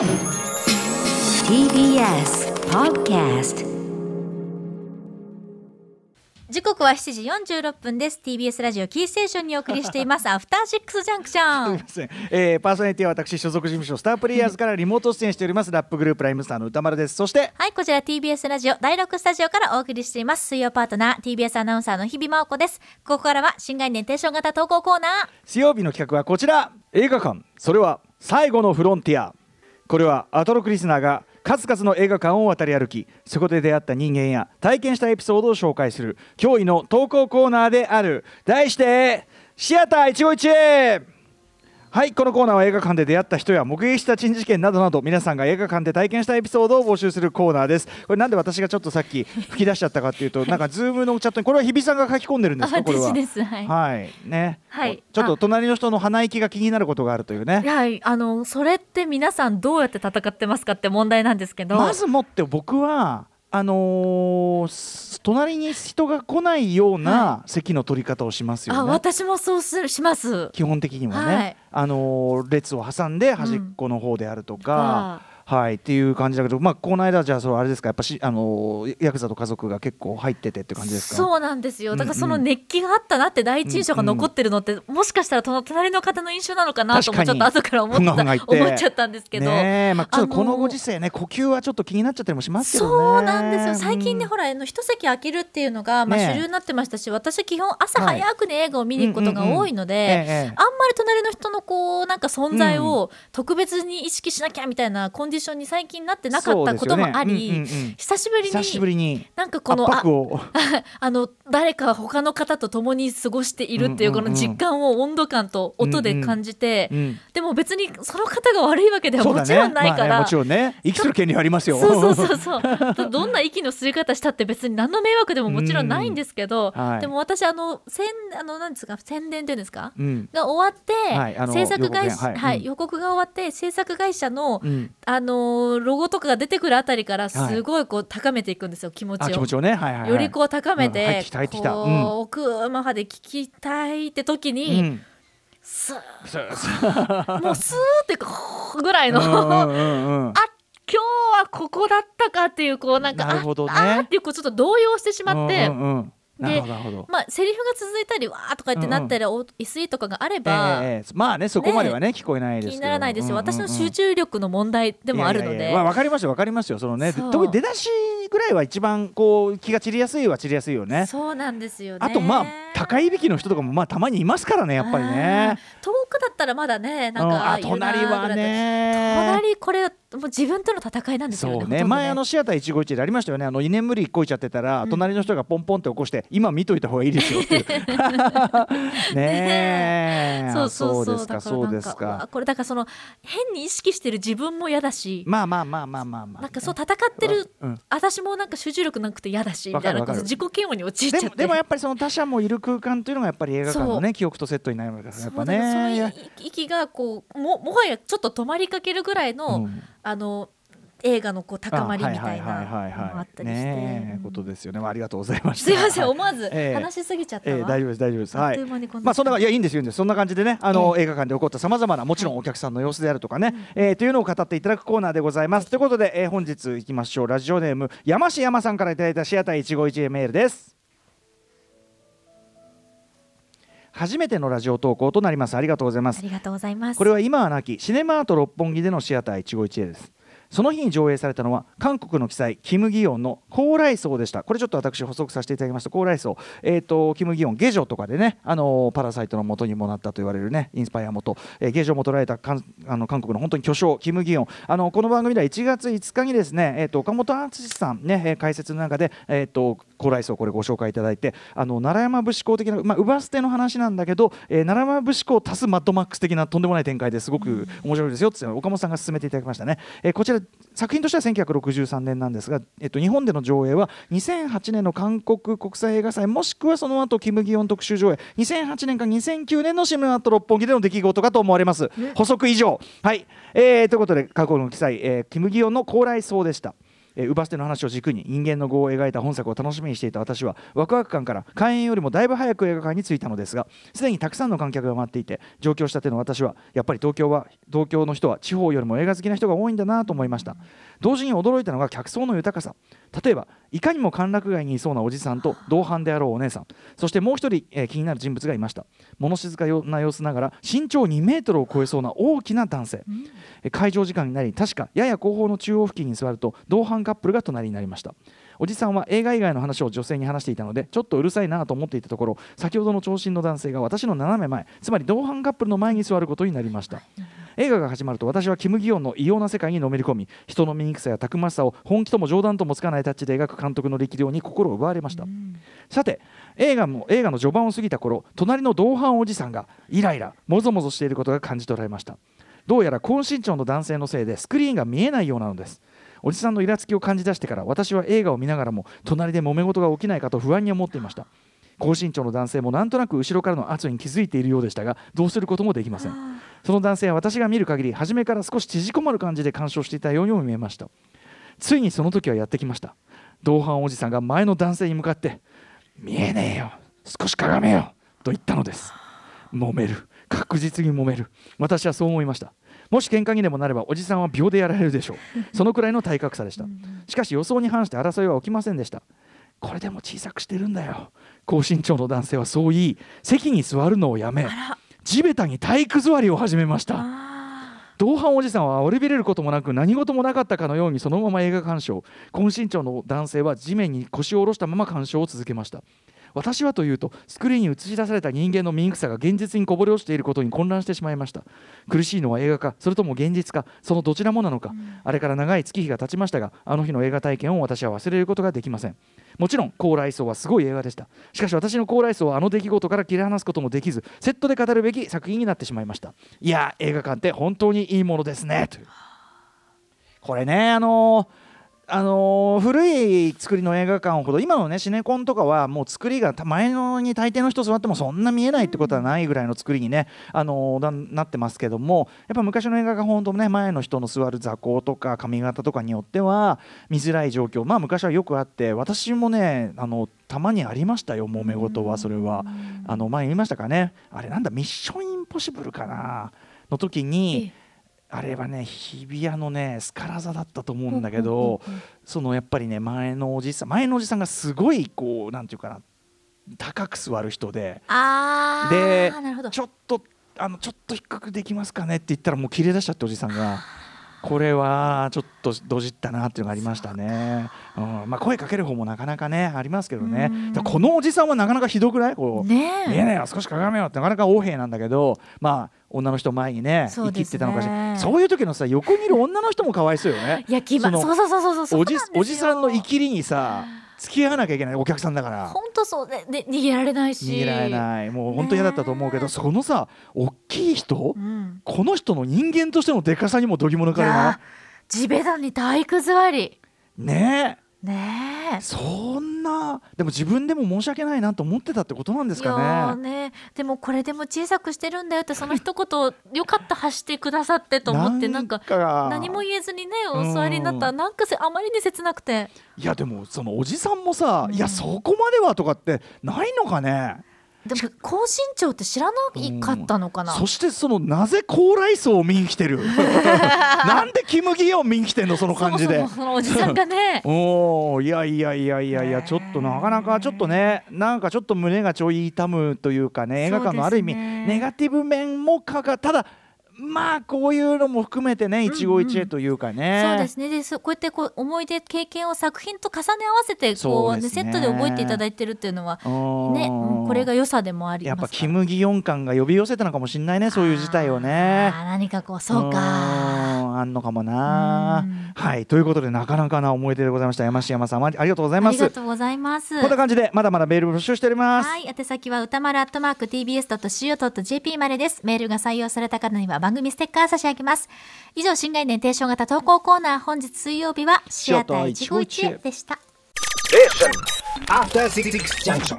TBS Podcast 時刻は7時46分です。TBS ラジオキーステーションにお送りしています。アフターシックスジャンクション。すみません、えー、パーソナリティは私所属事務所スタープレイヤーズからリモート出演しておりますラップグループライムスターの歌丸です。そしてはいこちら TBS ラジオ第6スタジオからお送りしています。水曜パートナー TBS アナウンサーの日々真央子です。ここからは新概念テンション型投稿コーナー。水曜日の企画はこちら。映画館。それは最後のフロンティアこれはアトロクリスナーが数々の映画館を渡り歩きそこで出会った人間や体験したエピソードを紹介する驚異の投稿コーナーである。題してシアター一期一会。はいこのコーナーは映画館で出会った人や目撃した珍事件などなど皆さんが映画館で体験したエピソードを募集するコーナーです。これなんで私がちょっとさっき吹き出しちゃったかっていうとなんかズームのチャットにこれは日比さんが書き込んでるんですかこれは？私ですはい、はい。ね、はい。ちょっと隣の人の鼻息が気になることがあるというね。はい、あのそれって皆さんどうやって戦ってますかって問題なんですけど。まずもって僕はあのーす隣に人が来ないような席の取り方をしますよね、あ私もそうするします。基本的にはね、はい。あのー列を挟んで端っこの方であるとか、はいっていう感じだけどまあこの間じゃあそれあれですかやっぱしあのーヤクザと家族が結構入っててって感じですか？そうなんですよ。だからそのうんうん熱気があったなって第一印象が残ってるのって、もしかしたらその隣の方の印象なのかなともちょっと後から思ったふ思っちゃったんですけど、ねえ。まあ、ちょっとこのあのーご時世ね呼吸はちょっと気になっちゃったりもしますけどね。そうなんですよ。最近ね、うんほらあの一席空けるっていうのが、まあ、主流になってましたし、私基本朝はい。早くね、映画を見に行くことが多いので、ええあんまり隣の人のこうなんか存在を特別に意識しなきゃみたいなコンディションに最近なってなかったこともあり、ね。うんうんうん。久しぶり久しぶにりになんかこ圧のあ あの誰か他の方と共に過ごしているっていううんうんうん。この実感を温度感と音で感じて、うんでも別にその方が悪いわけではもちろんないから、まあねもちろんね。生きする権利はありますよ。そうそうそうそう。どんな息の吸い方したって別に何の迷惑でももちろんないんですけど、うんはい。でも私あの宣あのなんですか宣伝っていうんですか、うん。が終わって、はい制作会社予告編。はい。うん。はい予告が終わって制作会社の、うんあのーロゴとかが出てくるあたりからすごいこう高めていくんですよ気持ちを。あ気持ちをね。はいはい、はい、よりこう高めうん入っててきた入ってきた。こううん。奥まで聞きたいって時うに、ん。スーそうそうもうスーってこうぐらいの、あ今日はここだったかっていうこうなんかなるほどね。ああーっていうこうちょっと動揺してしまって、うんうんうんでほどなるほど。まあセリフが続いたりわーとか言ってなったり、お SE とかがあれば、ええええまあねそこまではね聞こえないですけど。気にならないですよ、うんうんうん私の集中力の問題でもあるので。いやいやいやまあわかりますよわかりますよ。そのね特に出だしぐらいは一番こう気が散りやすいは散りやすいよね。そうなんですよね。あとまあ高いいびきの人とかもまあたまにいますからねやっぱりね。遠くだったらまだねなんうん。か、あ隣はね。隣これもう自分との戦いなんですよねそうね。ほとんど前あのシアター一期一会でありましたよね。あの居眠りこいちゃってたら、うん。隣の人がポンポンって起こして今見といた方がいいですよっていう。ねえ。そうそうそう。ですかそうですか。これだからその変に意識してる自分も嫌だし、まあまあまあまあまあまあ、なんかそう戦ってる、うん。私もなんか集中力なくて嫌だしみたいな自己嫌悪に陥っちゃってで。もやっぱりその他者もいる空間っていうのがやっぱり映画館のそね記憶とセットになるからやっぱそうだからその息がこうももはやちょっと止まりかけるぐらいの、うん。あの映画のこう高まりみたいなあったりして、ことですよね、まあ、ありがとうございました。すいませんはい。思わずええ。話しすぎちゃったわ、えー、大丈夫です大丈夫です。まあそんないやいいんですよいいんです。そんな感じでねあの、え映画館で起こったさまざまなもちろんお客さんの様子であるとかね、えーというのを語っていただくコーナーでございます。ということで、えー本日いきましょう。ラジオネーム山師山さんからいただいたシアター一期一会メールです。初めてのラジオ投稿となります。ありがとうございます。ありがとうございます。これは今はなきシネマート六本木でのシアター一期一会ですその日に上映されたのは韓国の記載キム・ギヨンの高麗荘でした。これちょっと私補足させていただきました。高麗荘。えっ、とキム・ギヨン下女とかでねあのパラサイトの元にもなったと言われるねインスパイア元、えー、下女も捉えたかんあの韓国の本当に巨匠キム・ギヨン。あのこの番組では1月5日にですねえっ、と岡本敦さんね、え解説の中でえっ、と高麗荘これご紹介いただいてあの奈良山武士公的なまあ乳母捨ての話なんだけど、えー奈良山武士公足すマッドマックス的なとんでもない展開ですごく面白いですよって岡本さんが勧めていただきましたね、えーこちら作品としては1963年なんですが、えっと、日本での上映は2008年の韓国国際映画祭もしくはその後キム・ギヨン特集上映。2008年か2009年のシムアット六本木での出来事かと思われます。補足以上。はい、えーということで過去の記載、えーキム・ギヨンの高麗荘でしたえー、ウバステの話を軸に人間の業を描いた本作を楽しみにしていた私はワクワク感から開演よりもだいぶ早く映画館に着いたのですがすでにたくさんの観客が待っていて上京したての私はやっぱり東京は東京の人は地方よりも映画好きな人が多いんだなと思いました。同時に驚いたのが客層の豊かさ。例えばいかにも歓楽街にいそうなおじさんと同伴であろうお姉さん。そしてもう一人、えー、気になる人物がいました。物静かな様子ながら身長2メートルを超えそうな大きな男性、うん、会場時間になり確かやや後方の中央付近に座ると同伴カップルが隣になりました。おじさんは映画以外の話を女性に話していたのでちょっとうるさいなと思っていたところ先ほどの長身の男性が私の斜め前つまり同伴カップルの前に座ることになりました映画が始まると私はキム・ギヨンの異様な世界にのめり込み人の醜さやたくましさを本気とも冗談ともつかないタッチで描く監督の力量に心を奪われました、さて映画も映画の序盤を過ぎた頃隣の同伴おじさんがイライラもぞもぞしていることが感じ取られました。どうやら高身長の男性のせいでスクリーンが見えないようなのです。おじさんのイラつきを感じ出してから私は映画を見ながらも隣で揉め事が起きないかと不安に思っていました高身長の男性もなんとなく後ろからの圧に気づいているようでしたがどうすることもできません。その男性は私が見る限り初めから少し縮こまる感じで鑑賞していたようにも見えました。ついにその時はやってきました。同伴おじさんが前の男性に向かって「見えねえよ。少しかがめよ」と言ったのです。揉める。確実に揉める。私はそう思いました。もし喧嘩にでもなればおじさんは秒でやられるでしょう。そのくらいの体格差でした。しかし予想に反して争いは起きませんでしたこれでも小さくしてるんだよ。高身長の男性はそう言い席に座るのをやめ地べたに体育座りを始めました。同伴おじさんは折りびれることもなく何事もなかったかのようにそのまま映画鑑賞。高身長の男性は地面に腰を下ろしたまま鑑賞を続けました。私はというとスクリーンに映し出された人間の醜さが現実にこぼれ落ちていることに混乱してしまいました。苦しいのは映画かそれとも現実かそのどちらもなのか、うん、あれから長い月日が経ちましたがあの日の映画体験を私は忘れることができませんもちろん高麗層はすごい映画でした。しかし私の高麗層はあの出来事から切り離すこともできずセットで語るべき作品になってしまいました。いや映画館って本当にいいものですね。という。これねあのーあのー、古い作りの映画館ほど今のねシネコンとかはもう作りが前のに大抵の人座ってもそんな見えないってことはないぐらいの作りにね、あのー、なってますけどもやっぱ昔の映画が本当ね前の人の座る座高とか髪型とかによっては見づらい状況。まあ昔はよくあって私もねあのたまにありましたよ揉め事はそれは。あの前言いましたかね。あれなんだミッションインポッシブルかな？の時にあれはね日比谷のねスカラ座だったと思うんだけどそのやっぱりね前のおじさん前のおじさんがすごいこうなんていうかな高く座る人ででちょっとあのちょっと低くできますかねって言ったらもう切れ出しちゃっておじさんが。これはちょっとどじったなっていうのがありましたね。うん、まあ声かける方もなかなかねありますけどね。このおじさんはなかなかひどくない？こう、ね、見えないよ少しかがめよってなかなか横柄なんだけどまあ女の人前にね生きってたのかしら。そういう時のさ横にいる女の人もかわいそうよね。いやそそうそうそうそうおじおじさんの生きりにさ付き合わなきゃいけないお客さんだから。本当そうでで逃げられないし。逃げられない。もう本当嫌だったと思うけど、そのさ大きい人、うん、この人の人間としてのでかさにもどぎも抜かれな地べたに体育座りね。えねそんなでも自分でも申し訳ないなと思ってたってことなんですかね。ね。でもこれでも小さくしてるんだよってその一言よかった発してくださってと思ってなんか何も言えずにねお座りになった。らなんかあまりに切なくて。いやでもそのおじさんもさ、うん、いやそこまではとかってないのかねでも高身長って知らなかったのかな、うん、そしてそのなぜ高麗層を見に来てる？なんでキム・ギヨン見に来てんのその感じで。そのおじさんがね。おいやいやいやいやいやちょっとなかなかちょっとねなんかちょっと胸がちょい痛むというかね。映画館のある意味ネガティブ面もかかただまあこういうのも含めてね一期一会というかね、うんうん、そうですね。でそこうやってこう思い出経験を作品と重ね合わせてこう、ね、セットで覚えていただいてるっていうのはね、うん、これが良さでもありやっぱキム・ギヨン感が呼び寄せたのかもしれないねそういう事態をね。あ何かこうそうかあんのかもな。はいということでなかなかな思い出でございました。山下山さんありがとうございます。ありがとうございます。こんな感じでまだまだメール募集しております。はい宛先は歌丸アットマーク tbs.co.jp までです。メールが採用された方には番組ステッカー差し上げます。以上新概念提唱型投稿コーナー本日水曜日はシアター一期一会でした。え After 66 junction.